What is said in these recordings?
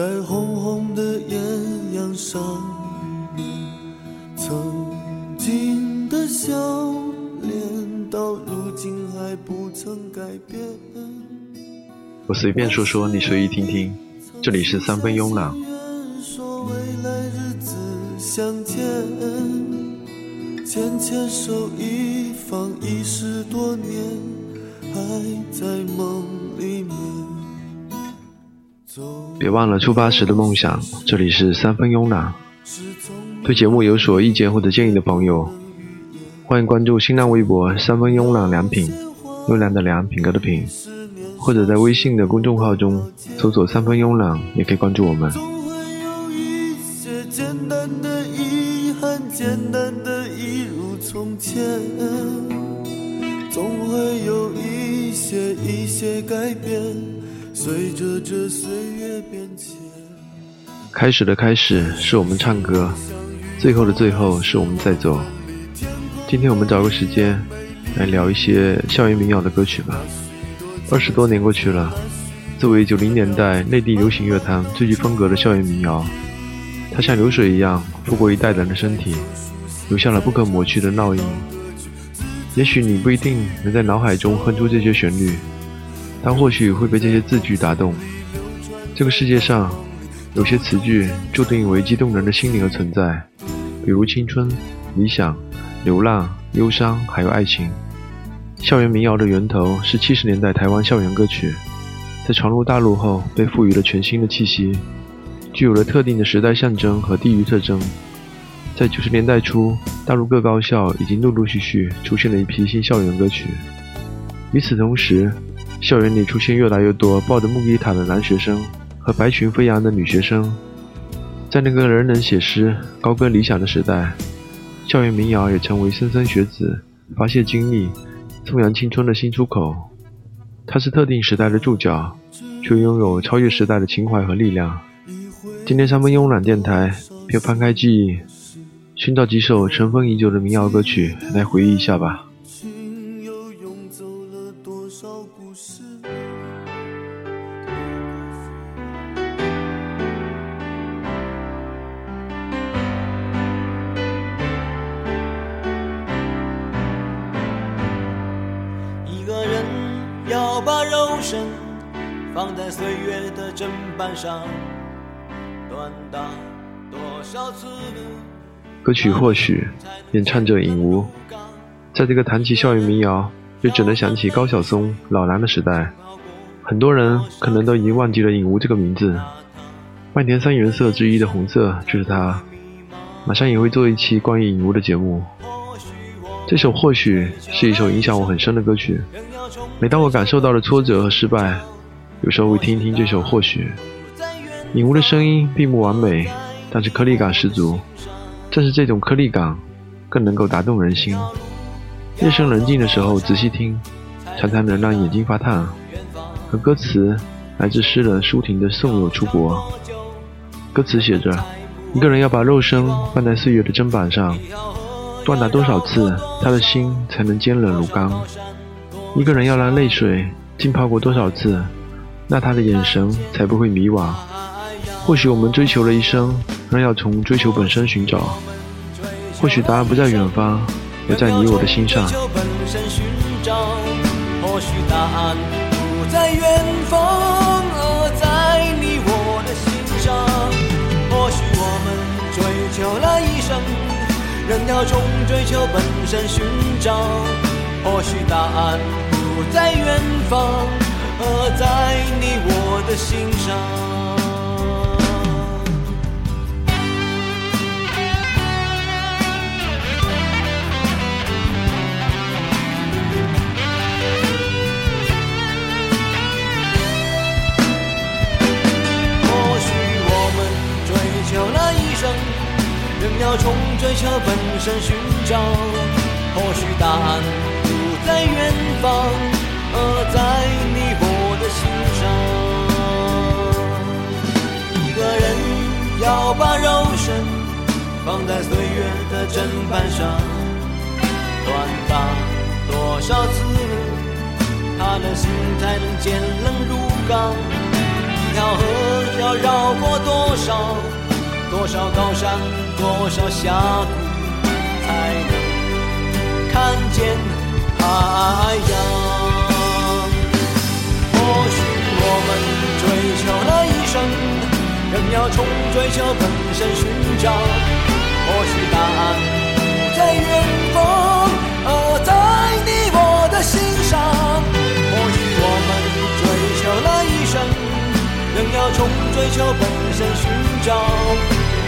在红红的艳阳上面，曾经的笑脸到如今还不曾改变。我随便说说，你随意听听。这里是三分慵懒。说未来日子相见，牵牵手一放已十多年，还在梦别忘了出发时的梦想。这里是三分慵懒。对节目有所意见或者建议的朋友，欢迎关注新浪微博“三分慵懒良品”，优良的良，品格的品，或者在微信的公众号中搜索“三分慵懒”，也可以关注我们。简单的遗憾，简单的一如从前。总会有一些一些改变，随着这岁月变迁。开始的开始是我们唱歌，最后的最后是我们在走。今天我们找个时间来聊一些校园民谣的歌曲吧。二十多年过去了，作为九零年代内地流行乐坛最具风格的校园民谣，它像流水一样拂过一代人的身体，留下了不可抹去的烙印。也许你不一定能在脑海中哼出这些旋律，他或许会被这些字句打动。这个世界上，有些词句注定为激动人的心灵而存在，比如青春、理想、流浪、忧伤，还有爱情。校园民谣的源头是七十年代台湾校园歌曲，在传入大陆后被赋予了全新的气息，具有了特定的时代象征和地域特征。在九十年代初，大陆各高校已经陆陆续续出现了一批新校园歌曲。与此同时，校园里出现越来越多抱着木吉他的男学生和白裙飞扬的女学生。在那个人人写诗、高歌理想的时代，校园民谣也成为莘莘学子发泄精力、颂扬青春的新出口。它是特定时代的注脚，却拥有超越时代的情怀和力量。今天三分慵懒电台便翻开记忆，寻找几首尘封已久的民谣歌曲来回忆一下吧。歌曲或许演唱者影吾，在这个谈起校园民谣，就只能想起高晓松、老狼的时代。很多人可能都已经忘记了影吾这个名字。麦田三原色之一的红色就是他。马上也会做一期关于影吾的节目。这首或许是一首影响我很深的歌曲。每当我感受到了挫折和失败，有时候会听一听这首或许。影吾的声音并不完美，但是颗粒感十足。正是这种颗粒感，更能够打动人心。夜深人静的时候仔细听，常常能让眼睛发烫。和歌词来自诗人舒婷的《送我出国》，歌词写着：一个人要把肉身放在岁月的砧板上，锻打多少次，他的心才能坚韧如钢；一个人要让泪水浸泡过多少次，那他的眼神才不会迷惘。或许我们追求了一生，仍要从追求本身寻找。或许答案不在远方，而在你我的心上。寻找，或许答案不在远方，而在你我的心上。或许我们追求了一生，仍要从追求本身寻找。或许答案不在远方，而在你我的心上。仍要从追求本身寻找。或许答案不在远方，而在你我的心上。一个人要把肉身放在岁月的砧板上，短打多少次，他的心才能坚冷如钢。一条河要绕过多少多少高山，多少峡谷，才能看见海洋？或许我们追求了一生，仍要从追求本身寻找。或许答案不在远方，而在你我的心上。或许我们追求了一生。仍要从追求本身寻找，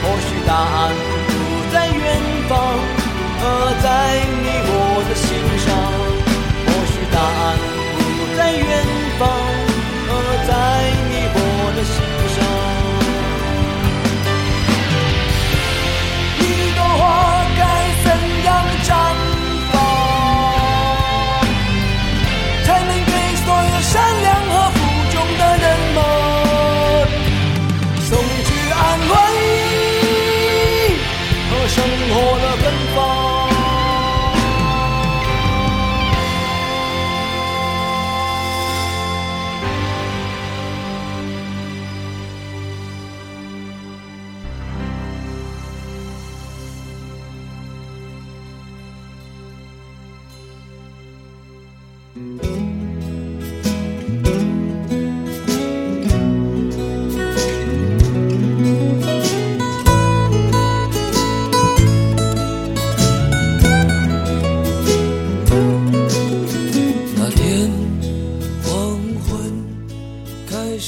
或许答案不在远方，而在你我的心上。或许答案不在远方，而在你我的心。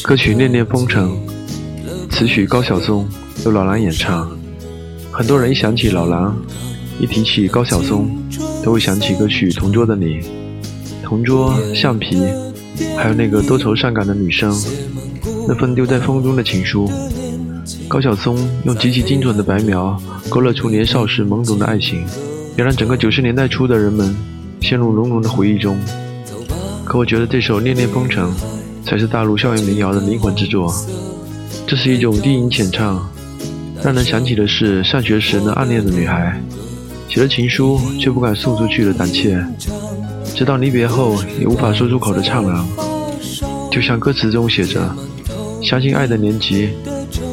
歌曲《恋恋风尘》，词曲高晓松，由老狼演唱。很多人一想起老狼，一提起高晓松，都会想起歌曲《同桌的你》。同桌、橡皮，还有那个多愁善感的女生，那份丢在风中的情书。高晓松用极其精准的白描，勾勒出年少时懵懂的爱情，也让整个九十年代初的人们陷入浓浓的回忆中。可我觉得这首《恋恋风尘》。才是大陆校园民谣的灵魂之作。这是一种低吟浅唱，让人想起的是上学时那暗恋的女孩，写了情书却不敢送出去的胆怯，直到离别后也无法说出口的怅然。就像歌词中写着：“相信爱的年纪，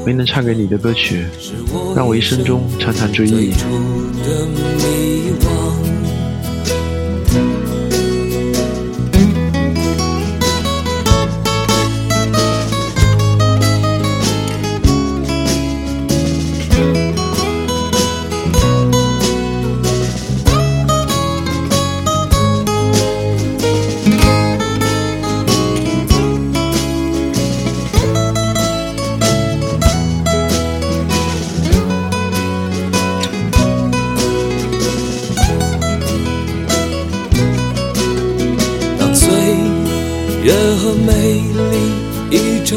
没能唱给你的歌曲，让我一生中常常追忆。”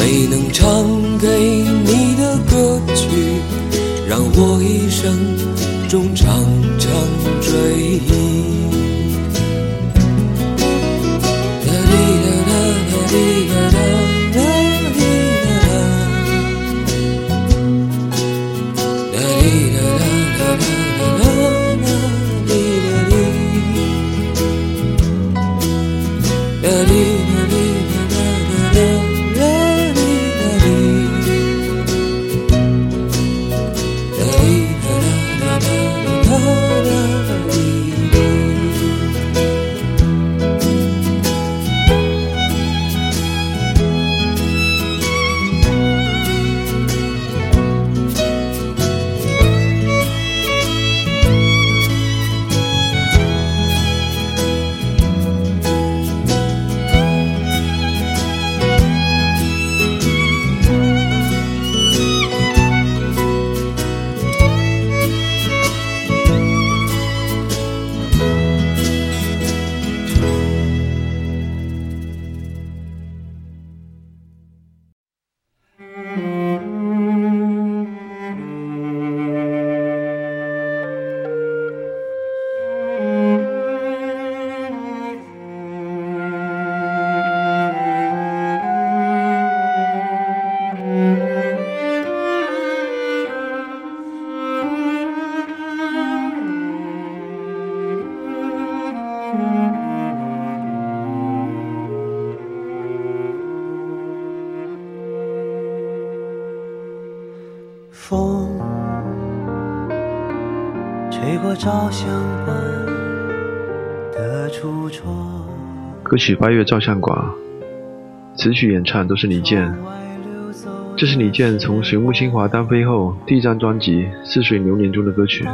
没能唱给你的歌曲，让我一生中常常追忆。歌曲《八月照相馆》，词曲演唱都是李健。这是李健从水木新华单飞后第一张专辑《似水流年》中的歌曲。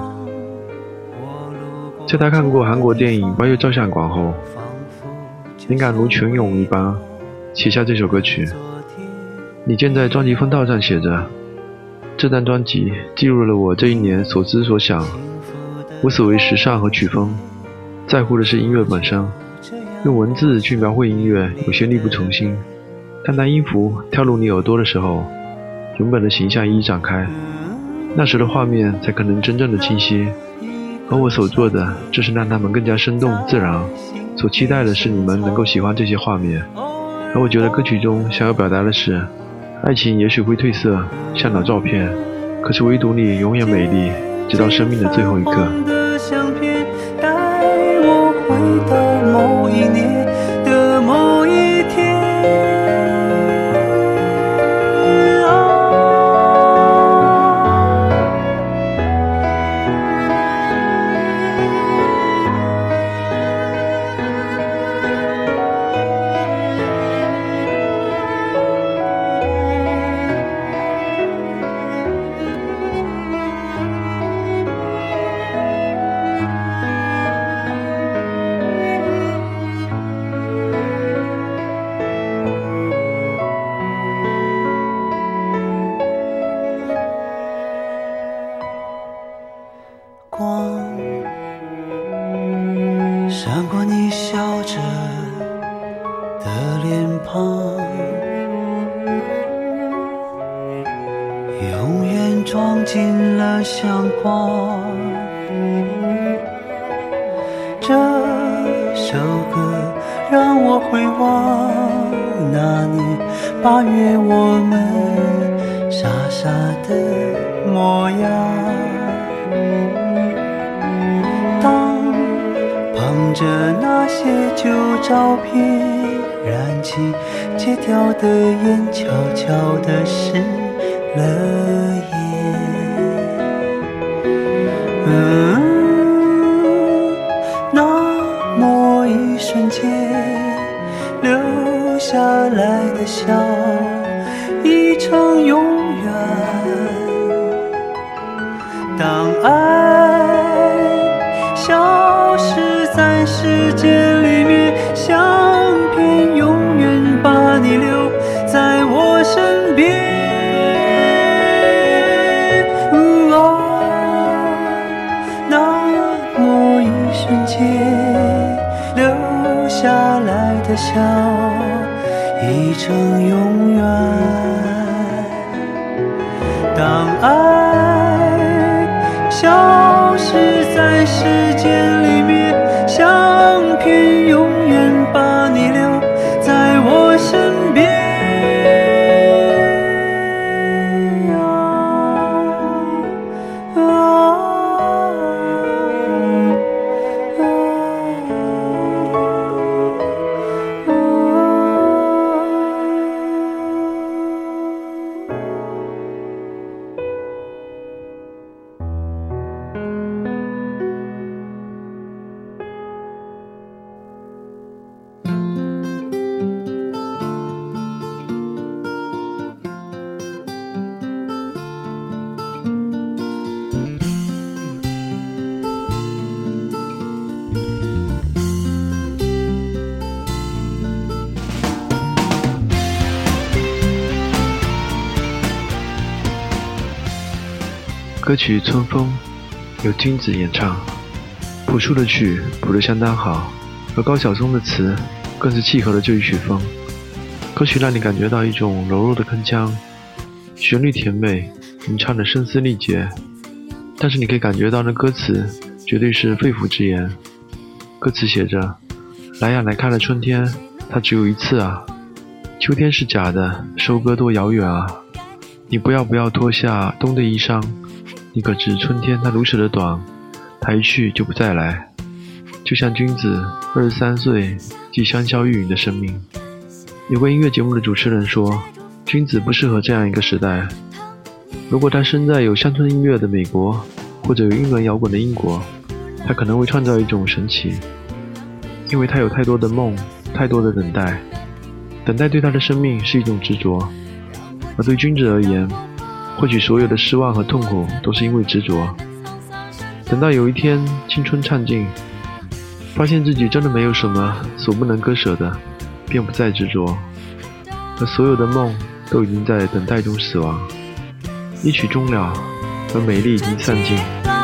在他看过韩国电影《八月照相馆》后，灵感如泉涌一般，写下这首歌曲。李健在专辑封套上写着：“这张专辑记录了我这一年所思所想，无所谓时尚和曲风，在乎的是音乐本身。用文字去描绘音乐，有些力不从心。但当音符跳入你耳朵的时候，原本的形象一一展开，那时的画面才可能真正的清晰。而我所做的，就是让他们更加生动自然。所期待的是你们能够喜欢这些画面。而我觉得歌曲中想要表达的是，爱情也许会褪色，像老照片，可是唯独你永远美丽，直到生命的最后一刻。一瞬间留下来的笑，已成永远。当爱消失在时间一程永。歌曲《春风》由君子演唱，朴树的曲谱得相当好，而高晓松的词更是契合了这一曲风。歌曲让你感觉到一种柔弱的铿锵，旋律甜美，吟唱的声嘶力竭，但是你可以感觉到那歌词绝对是肺腑之言。歌词写着：“来呀来看了春天，它只有一次啊，秋天是假的，收割多遥远啊，你不要不要脱下冬的衣裳。”你可知春天它如此的短，它一去就不再来，就像君子二十三岁即香消玉殒的生命。有个音乐节目的主持人说，君子不适合这样一个时代，如果他生在有乡村音乐的美国，或者有英伦摇滚的英国，他可能会创造一种神奇，因为他有太多的梦，太多的等待。等待对他的生命是一种执着，而对君子而言，或许所有的失望和痛苦都是因为执着。等到有一天青春唱尽，发现自己真的没有什么所不能割舍的，便不再执着，而所有的梦都已经在等待中死亡，一曲终了，而美丽已经散尽。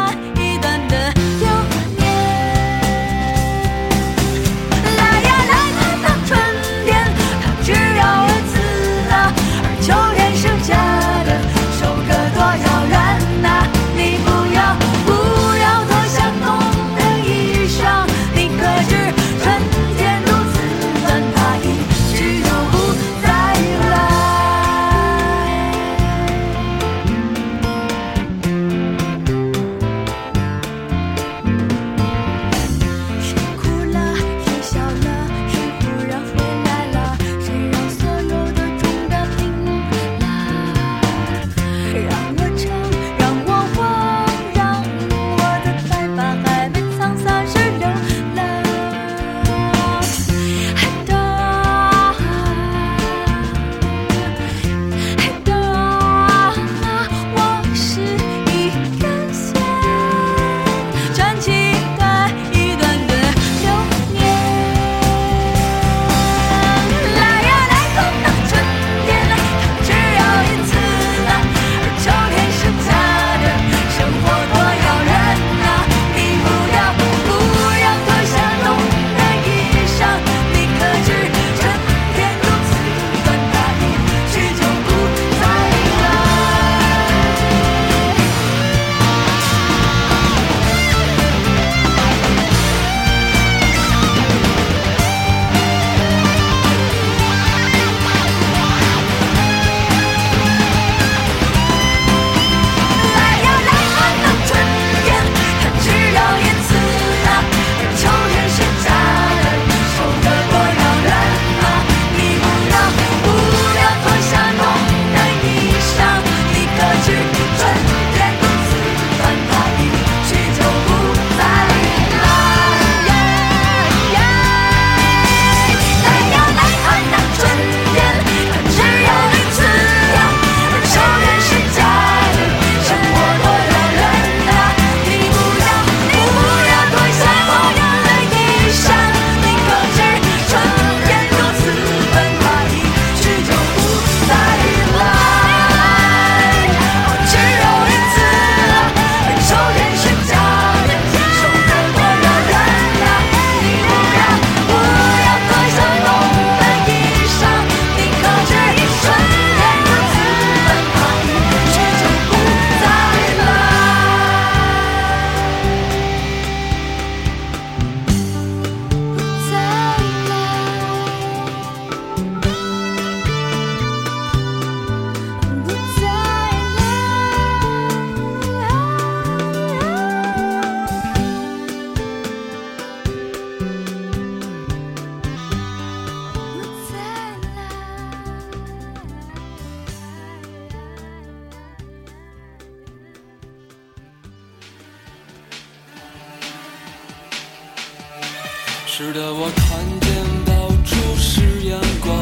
使得我看见到处是阳光，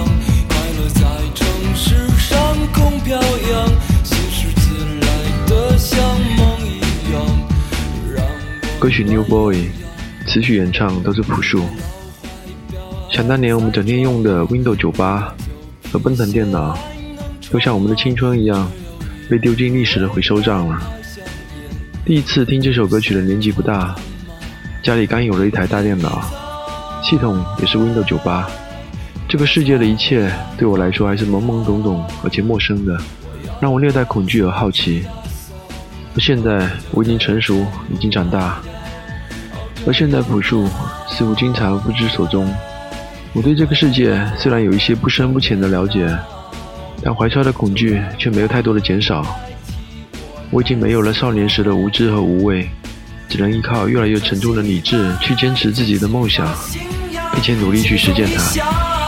快乐在城市上空飘扬，心是自来的像梦一样。让歌曲《New Boy》，词曲演唱都是朴树。想当年我们整天用的 Windows 九八和奔腾电脑，都像我们的青春一样，被丢进历史的回收站了。第一次听这首歌曲的年纪不大，家里刚有了一台大电脑。系统也是 Windows 九八，这个世界的一切对我来说还是懵懵懂懂而且陌生的，让我略带恐惧和好奇。而现在我已经成熟，已经长大，而现在朴树似乎经常不知所踪。我对这个世界虽然有一些不深不浅的了解，但怀揣的恐惧却没有太多的减少。我已经没有了少年时的无知和无畏。只能依靠越来越沉重的理智去坚持自己的梦想，并且努力去实践它。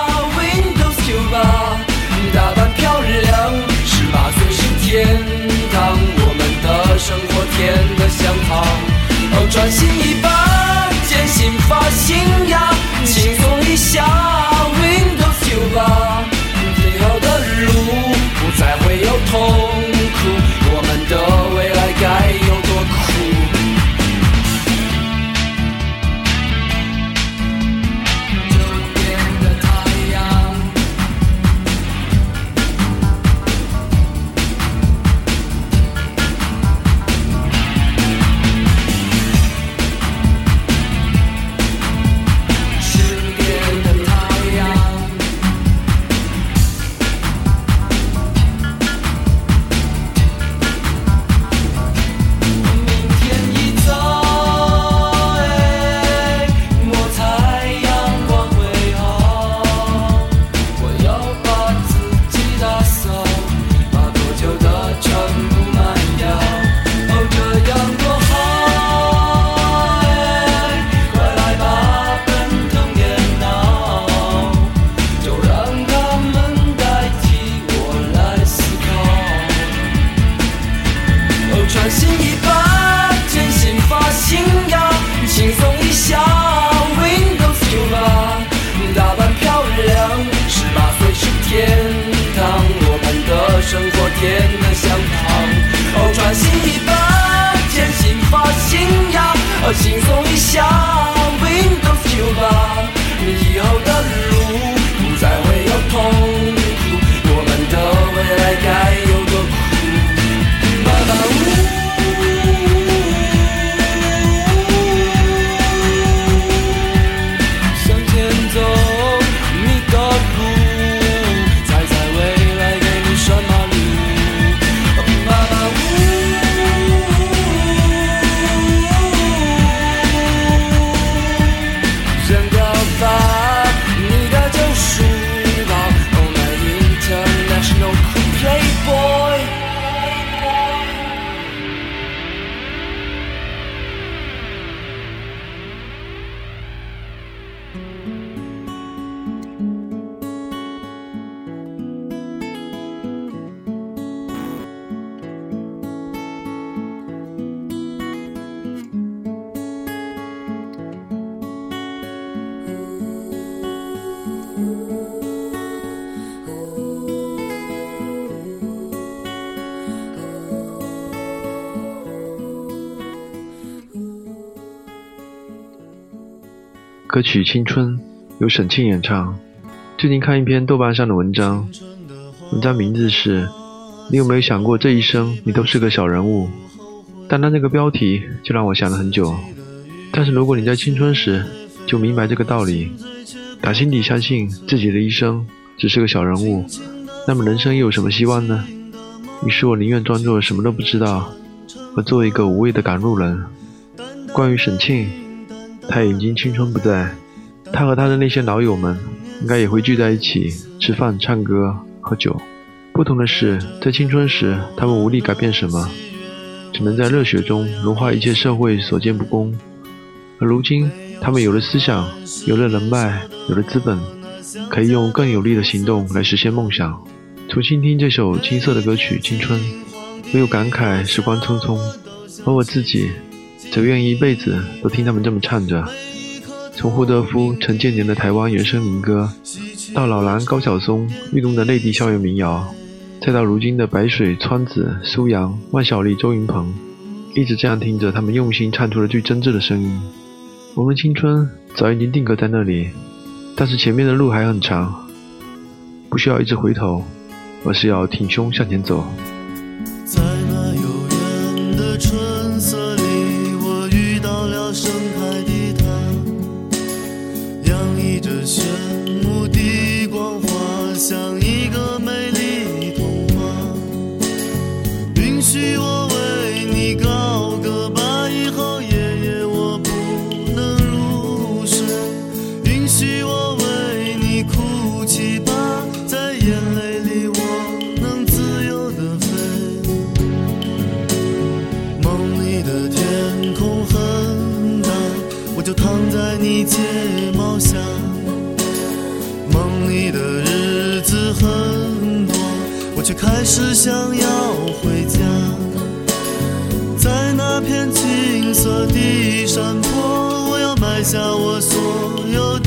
生活甜得像糖。哦，穿新衣吧，剪新发信仰，哦，轻松一下，Windows 九吧，以后的路不再会有痛歌曲《青春》由沈庆演唱。最近看一篇豆瓣上的文章，文章名字是“你有没有想过这一生你都是个小人物”。单单这个标题就让我想了很久。但是如果你在青春时就明白这个道理，打心底相信自己的一生只是个小人物，那么人生又有什么希望呢？于是我宁愿装作什么都不知道，而做一个无谓的赶路人。关于沈庆，他已经青春不在，他和他的那些老友们应该也会聚在一起吃饭、唱歌、喝酒。不同的是，在青春时，他们无力改变什么，只能在热血中融化一切社会所见不公。而如今，他们有了思想，有了人脉，有了资本，可以用更有力的行动来实现梦想。重新听这首青涩的歌曲《青春》，唯有感慨时光匆匆，而我自己。则愿意一辈子都听他们这么唱着，从胡德夫、陈建年的台湾原声民歌，到老狼、高晓松律动的内地校园民谣，再到如今的白水、川子、苏阳、万晓利、周云鹏，一直这样听着他们用心唱出了最真挚的声音。我们青春早已经定格在那里，但是前面的路还很长，不需要一直回头，而是要挺胸向前走。很多，我却开始想要回家，在那片青色的山坡，我要埋下我所有。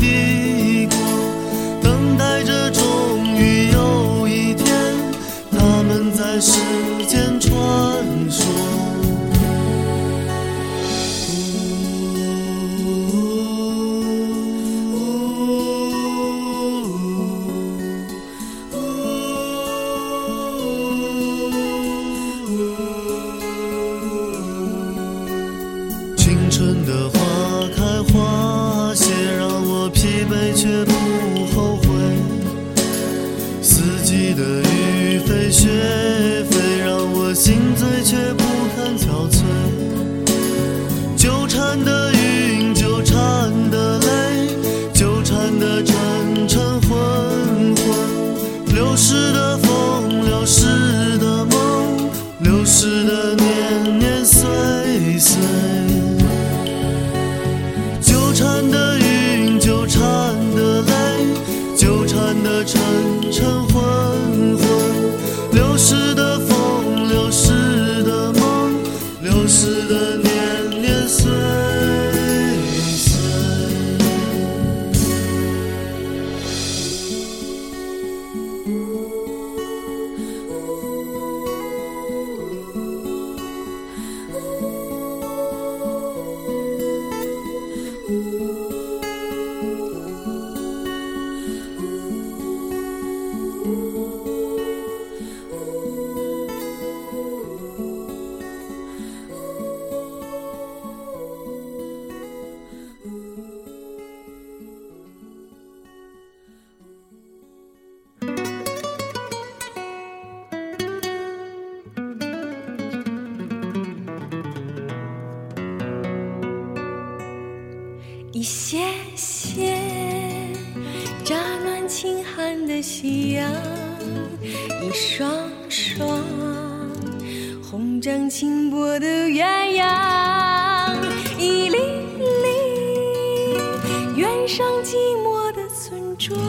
上寂寞的村庄，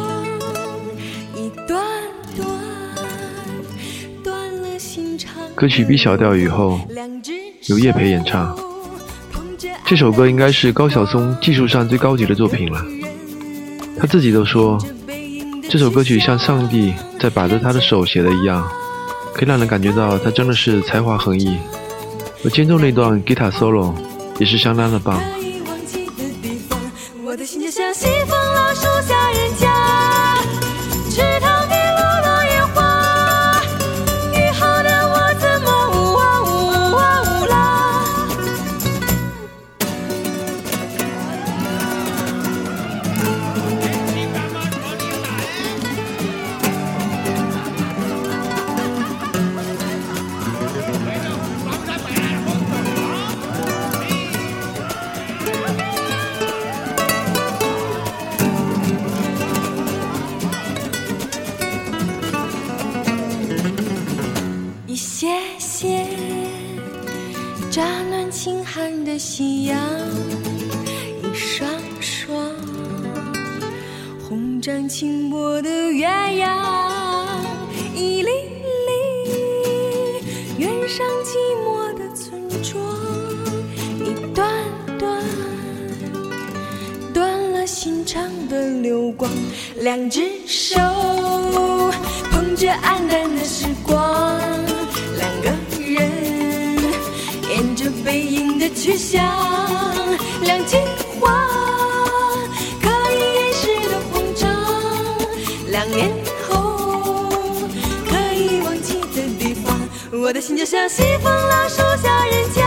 一段段断了心肠。歌曲《B 小调》以后，由叶培演唱。这首歌应该是高晓松技术上最高级的作品了。他自己都说，这首歌曲像上帝在把着他的手写的一样，可以让人感觉到他真的是才华横溢。而间奏那段 guitar solo 也是相当的棒。一样，一双双红掌轻拨的鸳鸯，一粒粒远上寂寞的村庄，一段段断了心肠的流光，两只手捧着黯淡的时光，两个人沿着背影的去向，两句话可以掩饰的慌张，两年后可以忘记的地方，我的心就像西风老树下人家，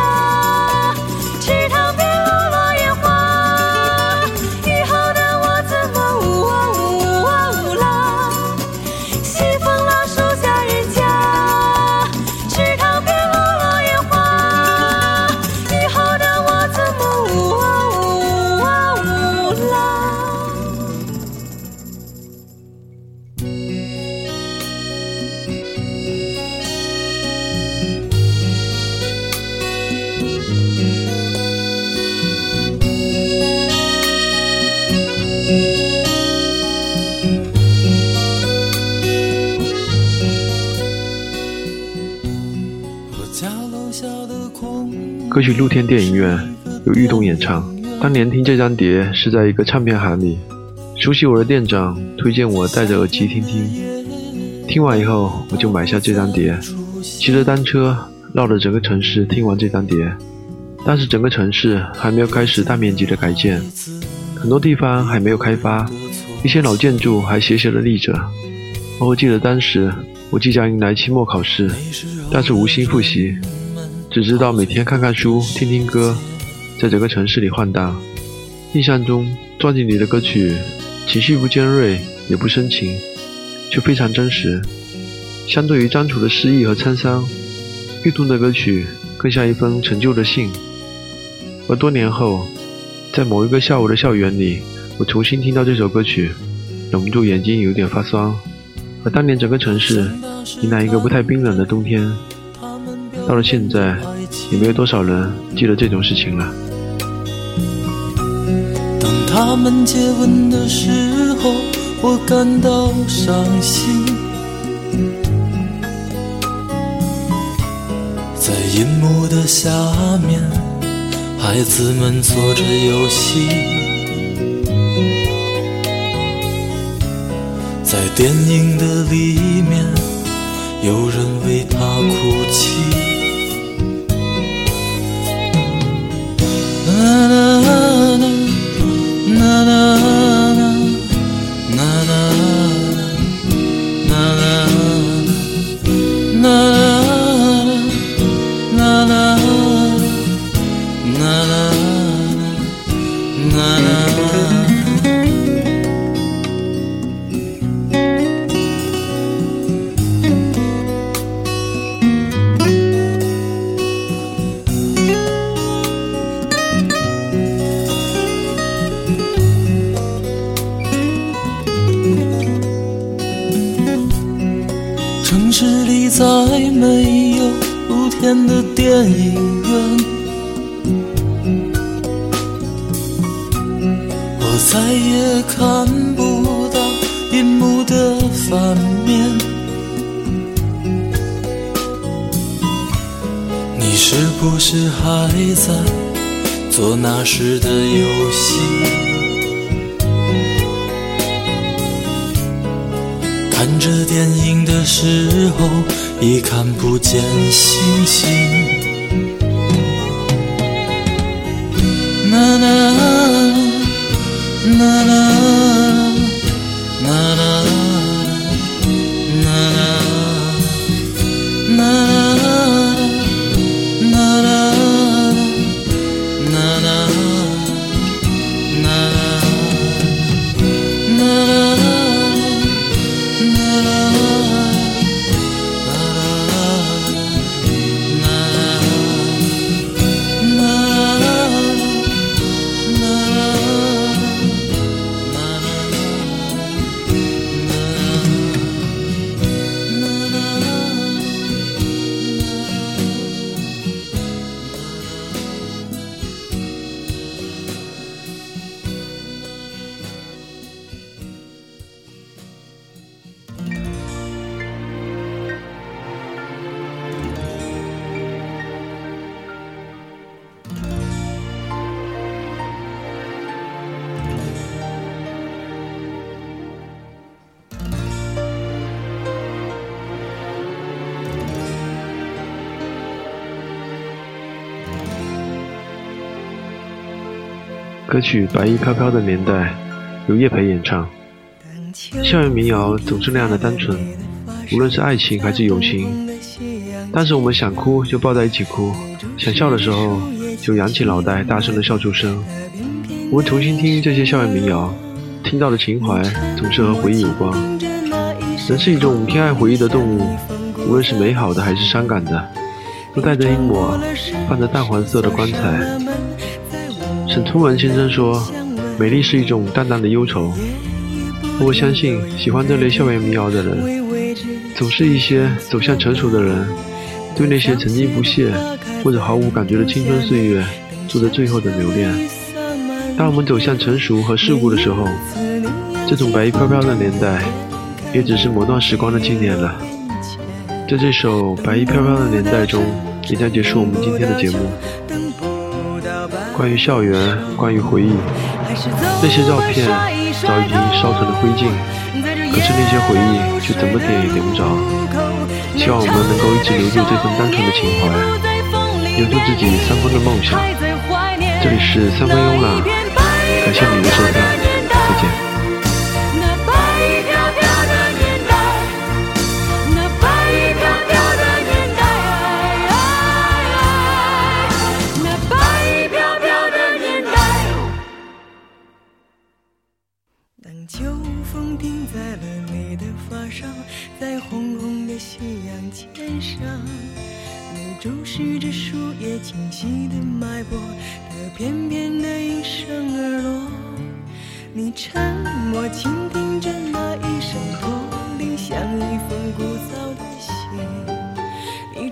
歌曲《露天电影院》由玉东演唱。当年听这张碟是在一个唱片行里，熟悉我的店长推荐我戴着耳机听听，听完以后我就买下这张碟，骑着单车绕着整个城市听完这张碟。但是整个城市还没有开始大面积的改建，很多地方还没有开发，一些老建筑还斜斜的立着。我记得当时我即将迎来期末考试，但是无心复习，只知道每天看看书、听听歌。在整个城市里晃荡，印象中专辑里的歌曲情绪不尖锐也不深情，却非常真实。相对于张楚的失意和沧桑，玉兔的歌曲更像一封陈旧的信。而多年后，在某一个下午的校园里，我重新听到这首歌曲，忍不住眼睛有点发酸。而当年整个城市迎来一个不太冰冷的冬天，到了现在，也没有多少人记得这种事情了。他们接吻的时候，我感到伤心。在银幕的下面，孩子们做着游戏。在电影的里面，有人为他哭泣。再天的电影院，我再也看不到银幕的反面。你是不是还在做那时的游戏？看着电影的时候，已看不见星星。啦啦啦啦歌曲《白衣飘飘的年代》由叶培演唱。校园民谣总是那样的单纯，无论是爱情还是友情。但是我们想哭就抱在一起哭，想笑的时候就扬起脑袋大声的笑出声。我们重新听这些校园民谣，听到的情怀总是和回忆有关。人是一种偏爱回忆的动物，无论是美好的还是伤感的，都带着一抹泛着淡黄色的光彩。沈从文先生说：“美丽是一种淡淡的忧愁。”我相信，喜欢这类校园民谣的人，总是一些走向成熟的人，对那些曾经不屑或者毫无感觉的青春岁月做着最后的留恋。当我们走向成熟和世故的时候，这种白衣飘飘的年代，也只是某段时光的纪念了。在这首《白衣飘飘的年代》中，也将结束我们今天的节目。关于校园，关于回忆，那些照片早已经烧成了灰烬，可是那些回忆却怎么点也点不着。希望我们能够一直留住这份单纯的情怀，留住自己三分的梦想。这里是三分慵懒，感谢你的收听，再见。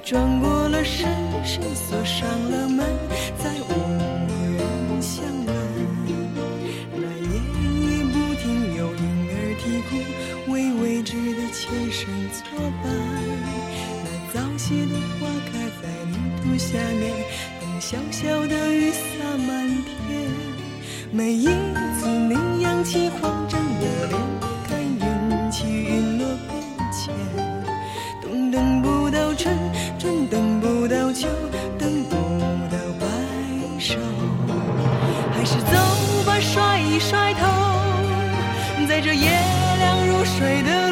转过了身，身锁上了门，再无人相问。那夜夜不停有婴儿啼哭，为未知的前生作伴。那早谢的花开。在泥土下面，等小小的雨洒满天。每一次你扬起慌张的脸。一甩头，在这夜凉如水的。